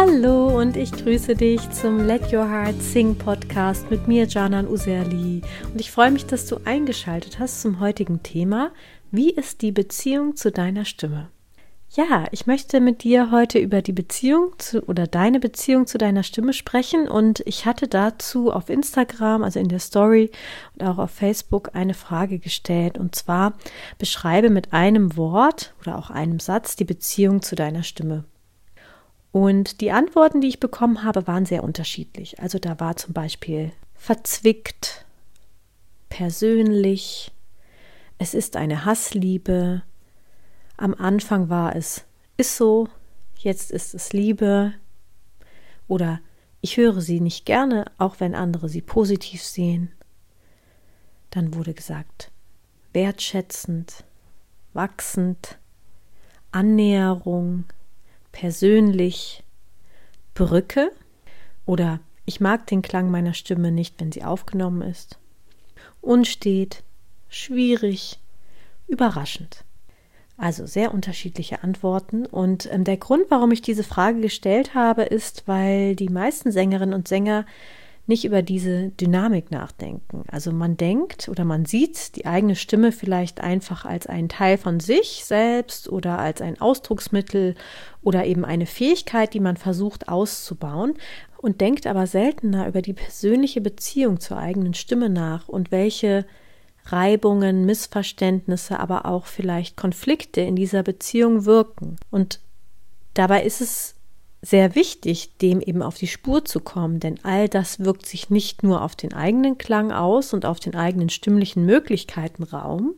Hallo und ich grüße dich zum Let Your Heart Sing Podcast mit mir, Janan Userli. Und ich freue mich, dass du eingeschaltet hast zum heutigen Thema. Wie ist die Beziehung zu deiner Stimme? Ja, ich möchte mit dir heute über die Beziehung zu oder deine Beziehung zu deiner Stimme sprechen und ich hatte dazu auf Instagram, also in der Story und auch auf Facebook eine Frage gestellt und zwar beschreibe mit einem Wort oder auch einem Satz die Beziehung zu deiner Stimme. Und die Antworten, die ich bekommen habe, waren sehr unterschiedlich. Also da war zum Beispiel verzwickt, persönlich, es ist eine Hassliebe, am Anfang war es ist so, jetzt ist es Liebe oder ich höre sie nicht gerne, auch wenn andere sie positiv sehen. Dann wurde gesagt, wertschätzend, wachsend, Annäherung, persönlich, Brücke oder ich mag den Klang meiner Stimme nicht, wenn sie aufgenommen ist, unstet, schwierig, überraschend. Also sehr unterschiedliche Antworten. Und ähm, der Grund, warum ich diese Frage gestellt habe, ist, weil die meisten Sängerinnen und Sänger nicht über diese Dynamik nachdenken. Also man denkt oder man sieht die eigene Stimme vielleicht einfach als einen Teil von sich selbst oder als ein Ausdrucksmittel oder eben eine Fähigkeit, die man versucht auszubauen und denkt aber seltener über die persönliche Beziehung zur eigenen Stimme nach und welche Reibungen, Missverständnisse, aber auch vielleicht Konflikte in dieser Beziehung wirken. Und dabei ist es sehr wichtig, dem eben auf die Spur zu kommen, denn all das wirkt sich nicht nur auf den eigenen Klang aus und auf den eigenen stimmlichen Möglichkeiten Raum,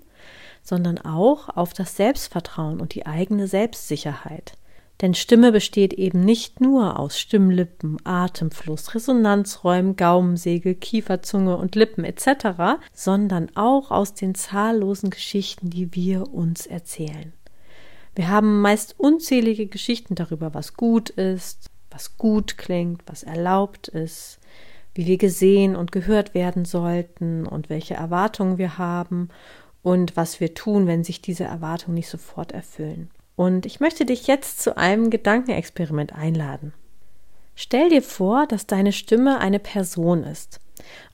sondern auch auf das Selbstvertrauen und die eigene Selbstsicherheit. Denn Stimme besteht eben nicht nur aus Stimmlippen, Atemfluss, Resonanzräumen, Gaumensegel, Kieferzunge und Lippen etc., sondern auch aus den zahllosen Geschichten, die wir uns erzählen. Wir haben meist unzählige Geschichten darüber, was gut ist, was gut klingt, was erlaubt ist, wie wir gesehen und gehört werden sollten und welche Erwartungen wir haben und was wir tun, wenn sich diese Erwartungen nicht sofort erfüllen. Und ich möchte dich jetzt zu einem Gedankenexperiment einladen. Stell dir vor, dass deine Stimme eine Person ist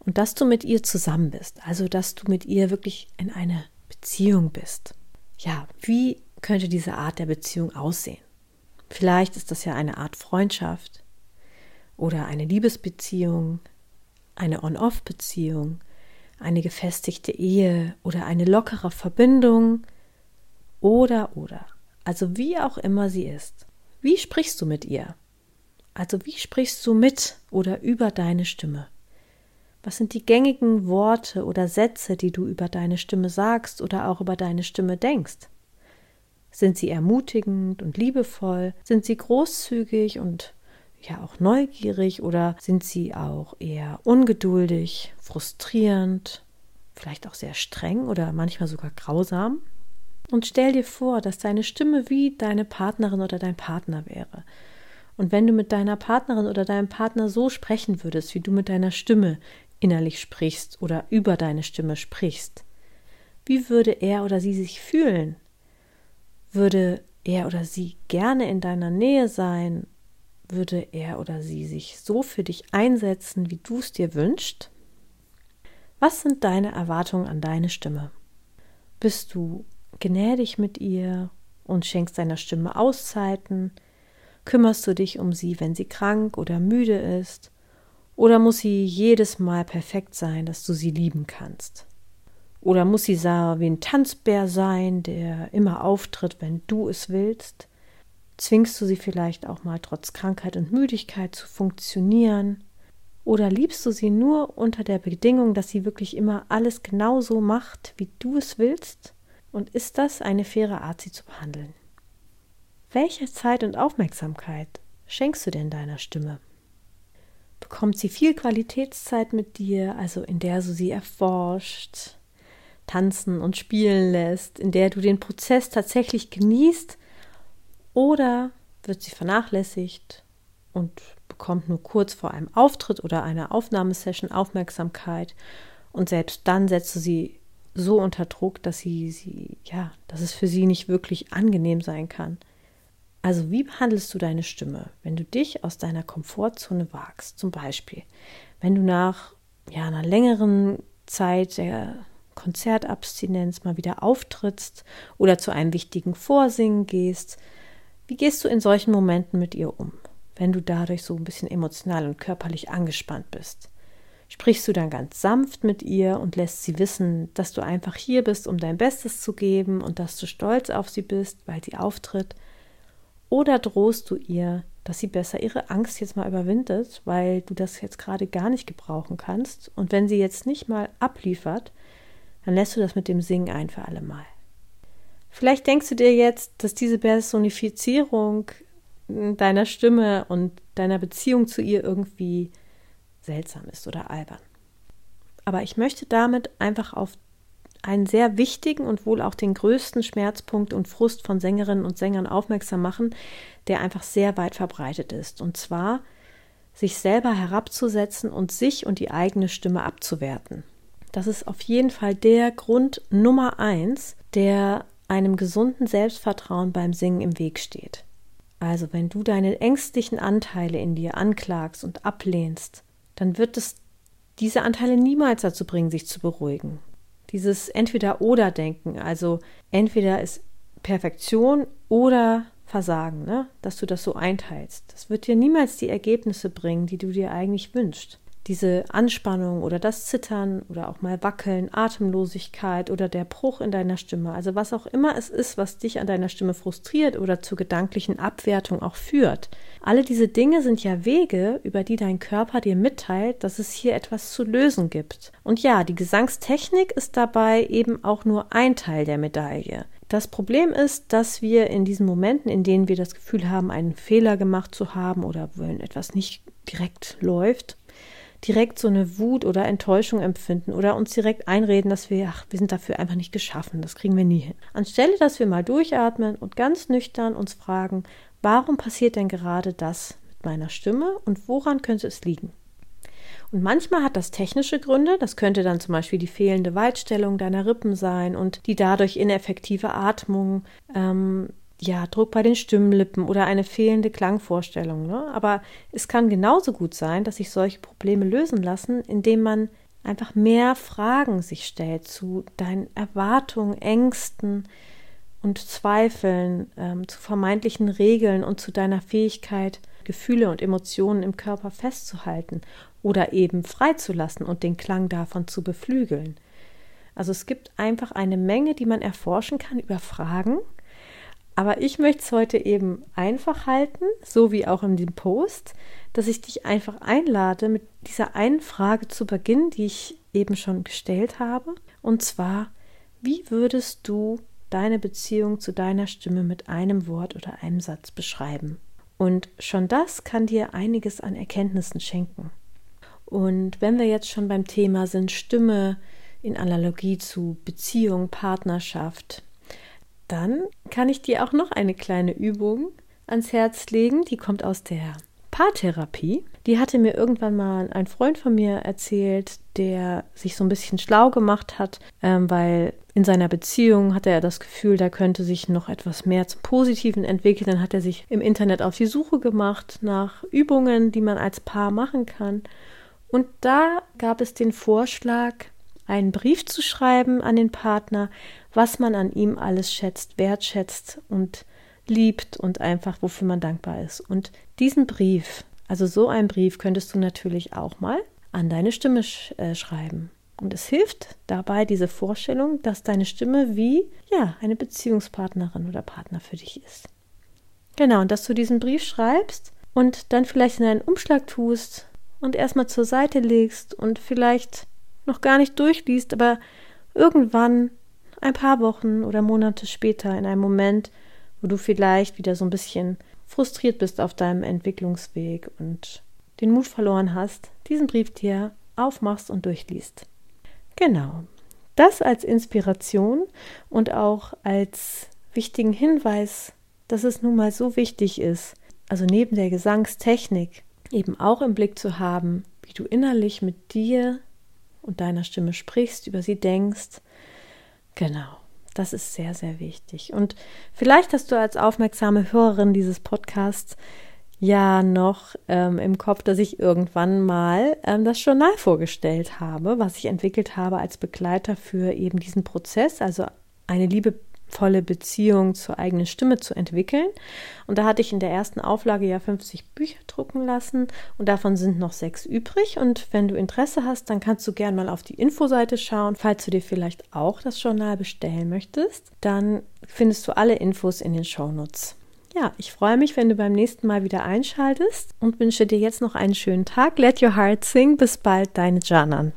und dass du mit ihr zusammen bist, also dass du mit ihr wirklich in einer Beziehung bist. Ja, wie könnte diese Art der Beziehung aussehen? Vielleicht ist das ja eine Art Freundschaft oder eine Liebesbeziehung, eine On-Off-Beziehung, eine gefestigte Ehe oder eine lockere Verbindung oder oder also wie auch immer sie ist. Wie sprichst du mit ihr? Also wie sprichst du mit oder über deine Stimme? Was sind die gängigen Worte oder Sätze, die du über deine Stimme sagst oder auch über deine Stimme denkst? Sind sie ermutigend und liebevoll? Sind sie großzügig und ja auch neugierig oder sind sie auch eher ungeduldig, frustrierend, vielleicht auch sehr streng oder manchmal sogar grausam? Und stell dir vor, dass deine Stimme wie deine Partnerin oder dein Partner wäre. Und wenn du mit deiner Partnerin oder deinem Partner so sprechen würdest, wie du mit deiner Stimme innerlich sprichst oder über deine Stimme sprichst, wie würde er oder sie sich fühlen? Würde er oder sie gerne in deiner Nähe sein? Würde er oder sie sich so für dich einsetzen, wie du es dir wünschst? Was sind deine Erwartungen an deine Stimme? Bist du gnädig mit ihr und schenkst deiner Stimme Auszeiten? Kümmerst du dich um sie, wenn sie krank oder müde ist? Oder muss sie jedes Mal perfekt sein, dass du sie lieben kannst? Oder muss sie so wie ein Tanzbär sein, der immer auftritt, wenn du es willst? Zwingst du sie vielleicht auch mal trotz Krankheit und Müdigkeit zu funktionieren? Oder liebst du sie nur unter der Bedingung, dass sie wirklich immer alles genauso macht, wie du es willst? Und ist das eine faire Art, sie zu behandeln? Welche Zeit und Aufmerksamkeit schenkst du denn deiner Stimme? Bekommt sie viel Qualitätszeit mit dir, also in der du sie erforscht, tanzen und spielen lässt, in der du den Prozess tatsächlich genießt, oder wird sie vernachlässigt und bekommt nur kurz vor einem Auftritt oder einer Aufnahmesession Aufmerksamkeit und selbst dann setzt du sie so unter Druck, dass sie, sie, ja, dass es für sie nicht wirklich angenehm sein kann. Also wie behandelst du deine Stimme, wenn du dich aus deiner Komfortzone wagst? Zum Beispiel, wenn du nach ja, einer längeren Zeit der Konzertabstinenz mal wieder auftrittst oder zu einem wichtigen Vorsingen gehst. Wie gehst du in solchen Momenten mit ihr um, wenn du dadurch so ein bisschen emotional und körperlich angespannt bist? Sprichst du dann ganz sanft mit ihr und lässt sie wissen, dass du einfach hier bist, um dein Bestes zu geben und dass du stolz auf sie bist, weil sie auftritt? Oder drohst du ihr, dass sie besser ihre Angst jetzt mal überwindet, weil du das jetzt gerade gar nicht gebrauchen kannst? Und wenn sie jetzt nicht mal abliefert, dann lässt du das mit dem Singen ein für alle Mal. Vielleicht denkst du dir jetzt, dass diese Personifizierung deiner Stimme und deiner Beziehung zu ihr irgendwie seltsam ist oder albern. Aber ich möchte damit einfach auf einen sehr wichtigen und wohl auch den größten Schmerzpunkt und Frust von Sängerinnen und Sängern aufmerksam machen, der einfach sehr weit verbreitet ist. Und zwar sich selber herabzusetzen und sich und die eigene Stimme abzuwerten. Das ist auf jeden Fall der Grund Nummer eins, der einem gesunden Selbstvertrauen beim Singen im Weg steht. Also wenn du deine ängstlichen Anteile in dir anklagst und ablehnst, dann wird es diese Anteile niemals dazu bringen, sich zu beruhigen. Dieses Entweder-Oder-Denken, also entweder ist Perfektion oder Versagen, ne? dass du das so einteilst, das wird dir niemals die Ergebnisse bringen, die du dir eigentlich wünschst diese Anspannung oder das Zittern oder auch mal Wackeln, Atemlosigkeit oder der Bruch in deiner Stimme, also was auch immer es ist, was dich an deiner Stimme frustriert oder zur gedanklichen Abwertung auch führt. Alle diese Dinge sind ja Wege, über die dein Körper dir mitteilt, dass es hier etwas zu lösen gibt. Und ja, die Gesangstechnik ist dabei eben auch nur ein Teil der Medaille. Das Problem ist, dass wir in diesen Momenten, in denen wir das Gefühl haben, einen Fehler gemacht zu haben oder wenn etwas nicht direkt läuft, direkt so eine Wut oder Enttäuschung empfinden oder uns direkt einreden, dass wir, ach, wir sind dafür einfach nicht geschaffen, das kriegen wir nie hin. Anstelle, dass wir mal durchatmen und ganz nüchtern uns fragen, warum passiert denn gerade das mit meiner Stimme und woran könnte es liegen? Und manchmal hat das technische Gründe, das könnte dann zum Beispiel die fehlende Weitstellung deiner Rippen sein und die dadurch ineffektive Atmung, ähm, ja, Druck bei den Stimmlippen oder eine fehlende Klangvorstellung. Ne? Aber es kann genauso gut sein, dass sich solche Probleme lösen lassen, indem man einfach mehr Fragen sich stellt zu deinen Erwartungen, Ängsten und Zweifeln, ähm, zu vermeintlichen Regeln und zu deiner Fähigkeit, Gefühle und Emotionen im Körper festzuhalten oder eben freizulassen und den Klang davon zu beflügeln. Also es gibt einfach eine Menge, die man erforschen kann über Fragen, aber ich möchte es heute eben einfach halten, so wie auch in dem Post, dass ich dich einfach einlade, mit dieser einen Frage zu beginnen, die ich eben schon gestellt habe. Und zwar, wie würdest du deine Beziehung zu deiner Stimme mit einem Wort oder einem Satz beschreiben? Und schon das kann dir einiges an Erkenntnissen schenken. Und wenn wir jetzt schon beim Thema sind, Stimme in Analogie zu Beziehung, Partnerschaft, dann kann ich dir auch noch eine kleine Übung ans Herz legen. Die kommt aus der Paartherapie. Die hatte mir irgendwann mal ein Freund von mir erzählt, der sich so ein bisschen schlau gemacht hat, ähm, weil in seiner Beziehung hatte er das Gefühl, da könnte sich noch etwas mehr zum Positiven entwickeln. Dann hat er sich im Internet auf die Suche gemacht nach Übungen, die man als Paar machen kann. Und da gab es den Vorschlag, einen Brief zu schreiben an den Partner, was man an ihm alles schätzt, wertschätzt und liebt und einfach wofür man dankbar ist. Und diesen Brief, also so einen Brief, könntest du natürlich auch mal an deine Stimme sch äh, schreiben. Und es hilft dabei diese Vorstellung, dass deine Stimme wie ja eine Beziehungspartnerin oder Partner für dich ist. Genau, und dass du diesen Brief schreibst und dann vielleicht in einen Umschlag tust und erstmal zur Seite legst und vielleicht noch gar nicht durchliest, aber irgendwann ein paar Wochen oder Monate später in einem Moment, wo du vielleicht wieder so ein bisschen frustriert bist auf deinem Entwicklungsweg und den Mut verloren hast, diesen Brief dir aufmachst und durchliest. Genau. Das als Inspiration und auch als wichtigen Hinweis, dass es nun mal so wichtig ist, also neben der Gesangstechnik eben auch im Blick zu haben, wie du innerlich mit dir und deiner Stimme sprichst, über sie denkst. Genau. Das ist sehr, sehr wichtig. Und vielleicht hast du als aufmerksame Hörerin dieses Podcasts ja noch ähm, im Kopf, dass ich irgendwann mal ähm, das Journal vorgestellt habe, was ich entwickelt habe als Begleiter für eben diesen Prozess, also eine liebevolle Beziehung zur eigenen Stimme zu entwickeln. Und da hatte ich in der ersten Auflage ja 50 Bücher drucken lassen und davon sind noch sechs übrig. Und wenn du Interesse hast, dann kannst du gerne mal auf die Infoseite schauen. Falls du dir vielleicht auch das Journal bestellen möchtest, dann findest du alle Infos in den Shownotes. Ja, ich freue mich, wenn du beim nächsten Mal wieder einschaltest und wünsche dir jetzt noch einen schönen Tag. Let your heart sing. Bis bald, deine Janan.